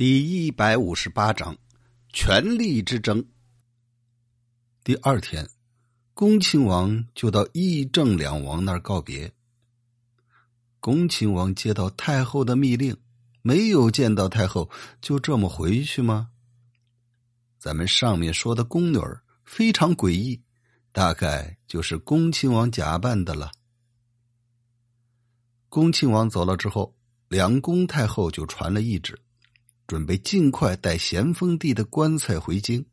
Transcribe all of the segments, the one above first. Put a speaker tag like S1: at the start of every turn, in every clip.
S1: 第一百五十八章，权力之争。第二天，恭亲王就到议政两王那儿告别。恭亲王接到太后的密令，没有见到太后，就这么回去吗？咱们上面说的宫女儿非常诡异，大概就是恭亲王假扮的了。恭亲王走了之后，两宫太后就传了懿旨。准备尽快带咸丰帝的棺材回京。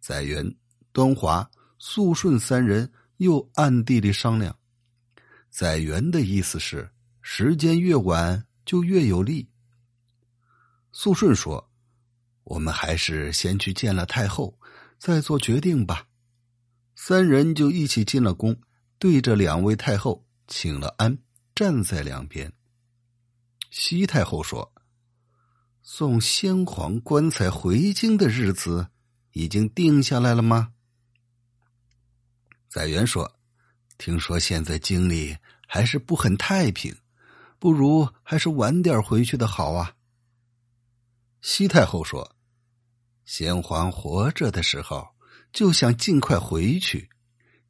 S1: 载元、端华、肃顺三人又暗地里商量。载元的意思是，时间越晚就越有利。肃顺说：“我们还是先去见了太后，再做决定吧。”三人就一起进了宫，对着两位太后请了安，站在两边。西太后说。送先皇棺材回京的日子已经定下来了吗？载元说：“听说现在京里还是不很太平，不如还是晚点回去的好啊。”西太后说：“先皇活着的时候就想尽快回去，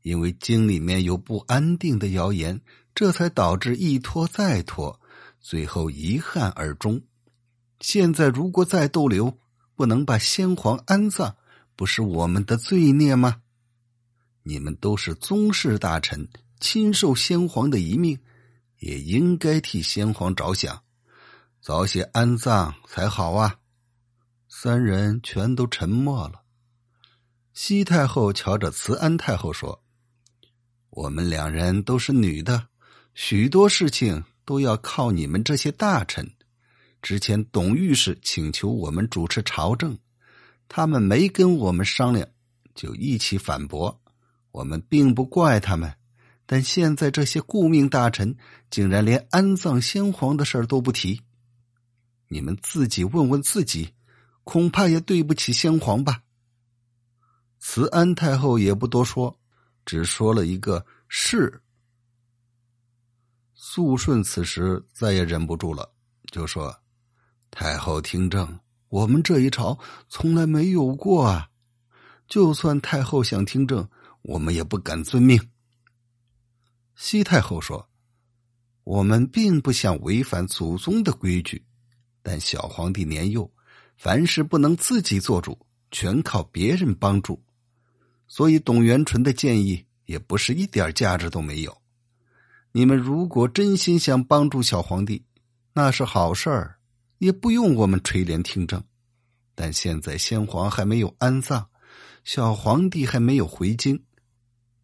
S1: 因为京里面有不安定的谣言，这才导致一拖再拖，最后遗憾而终。”现在如果再逗留，不能把先皇安葬，不是我们的罪孽吗？你们都是宗室大臣，亲受先皇的遗命，也应该替先皇着想，早些安葬才好啊！三人全都沉默了。西太后瞧着慈安太后说：“我们两人都是女的，许多事情都要靠你们这些大臣。”之前董御史请求我们主持朝政，他们没跟我们商量，就一起反驳。我们并不怪他们，但现在这些顾命大臣竟然连安葬先皇的事都不提。你们自己问问自己，恐怕也对不起先皇吧。慈安太后也不多说，只说了一个是。肃顺此时再也忍不住了，就说。太后听政，我们这一朝从来没有过啊！就算太后想听政，我们也不敢遵命。西太后说：“我们并不想违反祖宗的规矩，但小皇帝年幼，凡事不能自己做主，全靠别人帮助。所以董元淳的建议也不是一点价值都没有。你们如果真心想帮助小皇帝，那是好事儿。”也不用我们垂帘听政，但现在先皇还没有安葬，小皇帝还没有回京，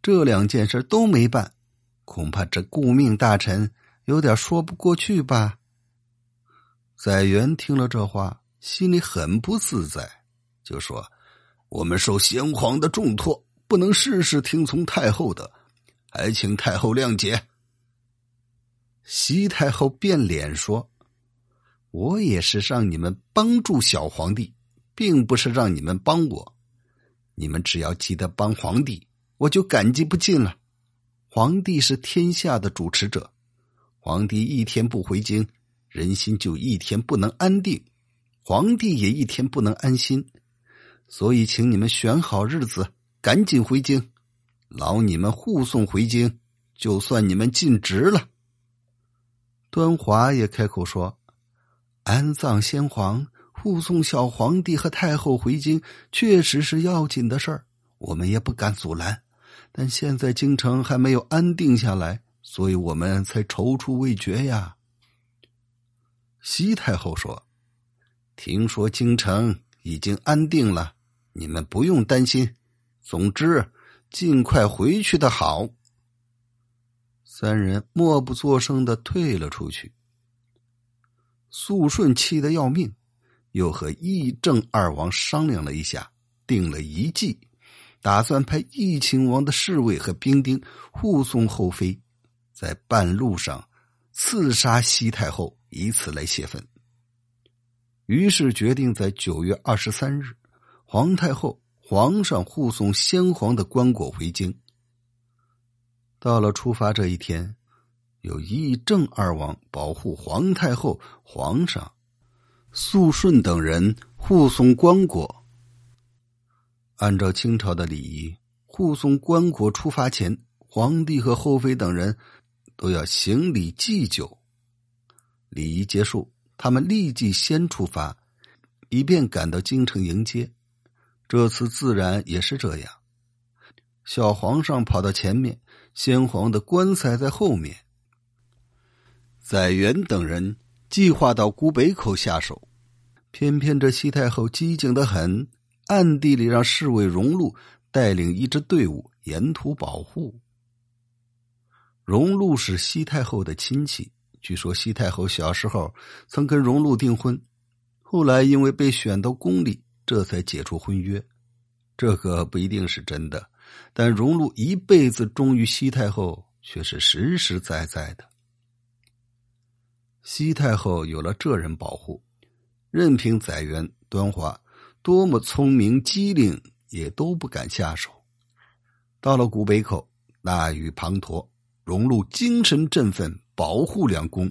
S1: 这两件事都没办，恐怕这顾命大臣有点说不过去吧。载元听了这话，心里很不自在，就说：“我们受先皇的重托，不能事事听从太后的，还请太后谅解。”西太后变脸说。我也是让你们帮助小皇帝，并不是让你们帮我。你们只要记得帮皇帝，我就感激不尽了。皇帝是天下的主持者，皇帝一天不回京，人心就一天不能安定，皇帝也一天不能安心。所以，请你们选好日子，赶紧回京，劳你们护送回京，就算你们尽职了。端华也开口说。安葬先皇、护送小皇帝和太后回京，确实是要紧的事儿，我们也不敢阻拦。但现在京城还没有安定下来，所以我们才踌躇未决呀。西太后说：“听说京城已经安定了，你们不用担心。总之，尽快回去的好。”三人默不作声的退了出去。肃顺气得要命，又和议政二王商量了一下，定了一计，打算派义亲王的侍卫和兵丁护送后妃，在半路上刺杀西太后，以此来泄愤。于是决定在九月二十三日，皇太后、皇上护送先皇的棺椁回京。到了出发这一天。有议政二王保护皇太后、皇上，肃顺等人护送棺椁。按照清朝的礼仪，护送棺椁出发前，皇帝和后妃等人都要行礼祭酒。礼仪结束，他们立即先出发，以便赶到京城迎接。这次自然也是这样。小皇上跑到前面，先皇的棺材在后面。载元等人计划到古北口下手，偏偏这西太后机警的很，暗地里让侍卫荣禄带领一支队伍沿途保护。荣禄是西太后的亲戚，据说西太后小时候曾跟荣禄订婚，后来因为被选到宫里，这才解除婚约。这个不一定是真的。但荣禄一辈子忠于西太后，却是实实在在的。西太后有了这人保护，任凭载元、端华多么聪明机灵，也都不敢下手。到了古北口，大雨滂沱，荣禄精神振奋，保护两宫，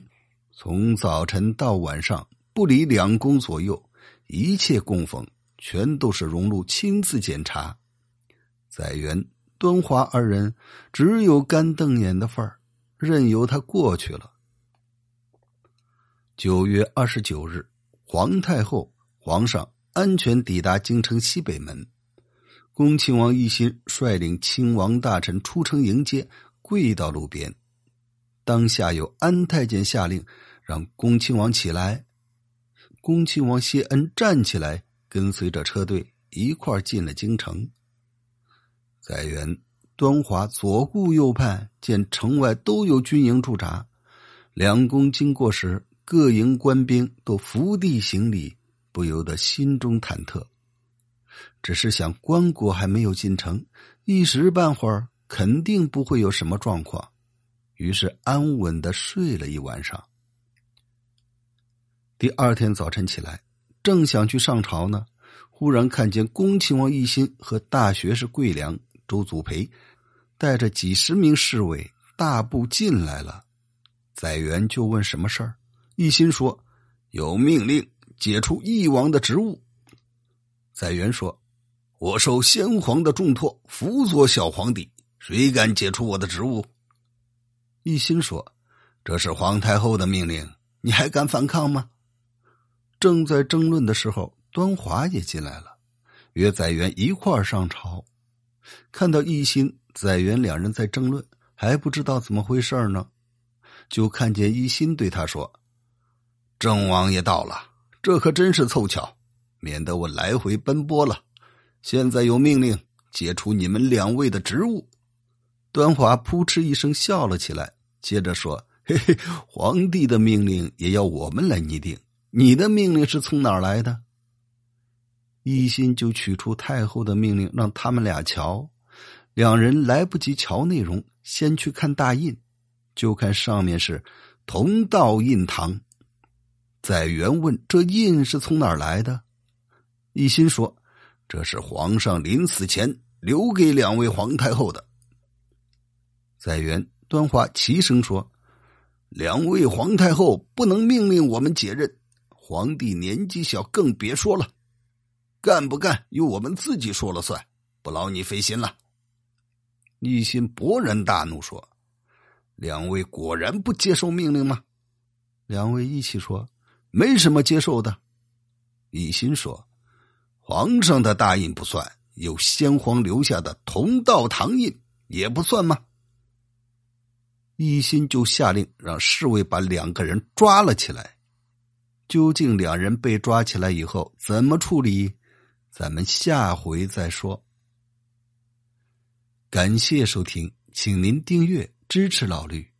S1: 从早晨到晚上不离两宫左右，一切供奉全都是荣禄亲自检查。载元、端华二人只有干瞪眼的份儿，任由他过去了。九月二十九日，皇太后、皇上安全抵达京城西北门，恭亲王奕欣率领亲王大臣出城迎接，跪到路边。当下有安太监下令让恭亲王起来，恭亲王谢恩站起来，跟随着车队一块进了京城。载元、端华左顾右盼，见城外都有军营驻扎，两宫经过时，各营官兵都伏地行礼，不由得心中忐忑。只是想棺椁还没有进城，一时半会儿肯定不会有什么状况，于是安稳的睡了一晚上。第二天早晨起来，正想去上朝呢，忽然看见恭亲王奕欣和大学士桂良。周祖培带着几十名侍卫大步进来了，载元就问什么事儿，一心说有命令解除翼王的职务。载元说：“我受先皇的重托，辅佐小皇帝，谁敢解除我的职务？”一心说：“这是皇太后的命令，你还敢反抗吗？”正在争论的时候，端华也进来了，约载元一块儿上朝。看到一心、载元两人在争论，还不知道怎么回事呢，就看见一心对他说：“郑王爷到了，这可真是凑巧，免得我来回奔波了。现在有命令解除你们两位的职务。”端华扑哧一声笑了起来，接着说：“嘿嘿，皇帝的命令也要我们来拟定，你的命令是从哪儿来的？”一心就取出太后的命令，让他们俩瞧。两人来不及瞧内容，先去看大印，就看上面是“同道印堂”。载元问：“这印是从哪儿来的？”一心说：“这是皇上临死前留给两位皇太后的。”载元、端华齐声说：“两位皇太后不能命令我们解任，皇帝年纪小，更别说了。”干不干由我们自己说了算，不劳你费心了。一心勃然大怒说：“两位果然不接受命令吗？”两位一起说：“没什么接受的。”一心说：“皇上的大印不算，有先皇留下的同道堂印也不算吗？”一心就下令让侍卫把两个人抓了起来。究竟两人被抓起来以后怎么处理？咱们下回再说。感谢收听，请您订阅支持老绿。